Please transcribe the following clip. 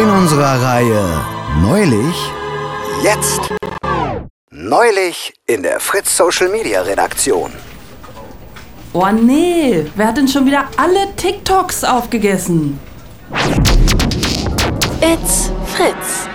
In unserer Reihe Neulich, jetzt. Neulich in der Fritz Social Media Redaktion. Oh nee, wer hat denn schon wieder alle TikToks aufgegessen? It's Fritz.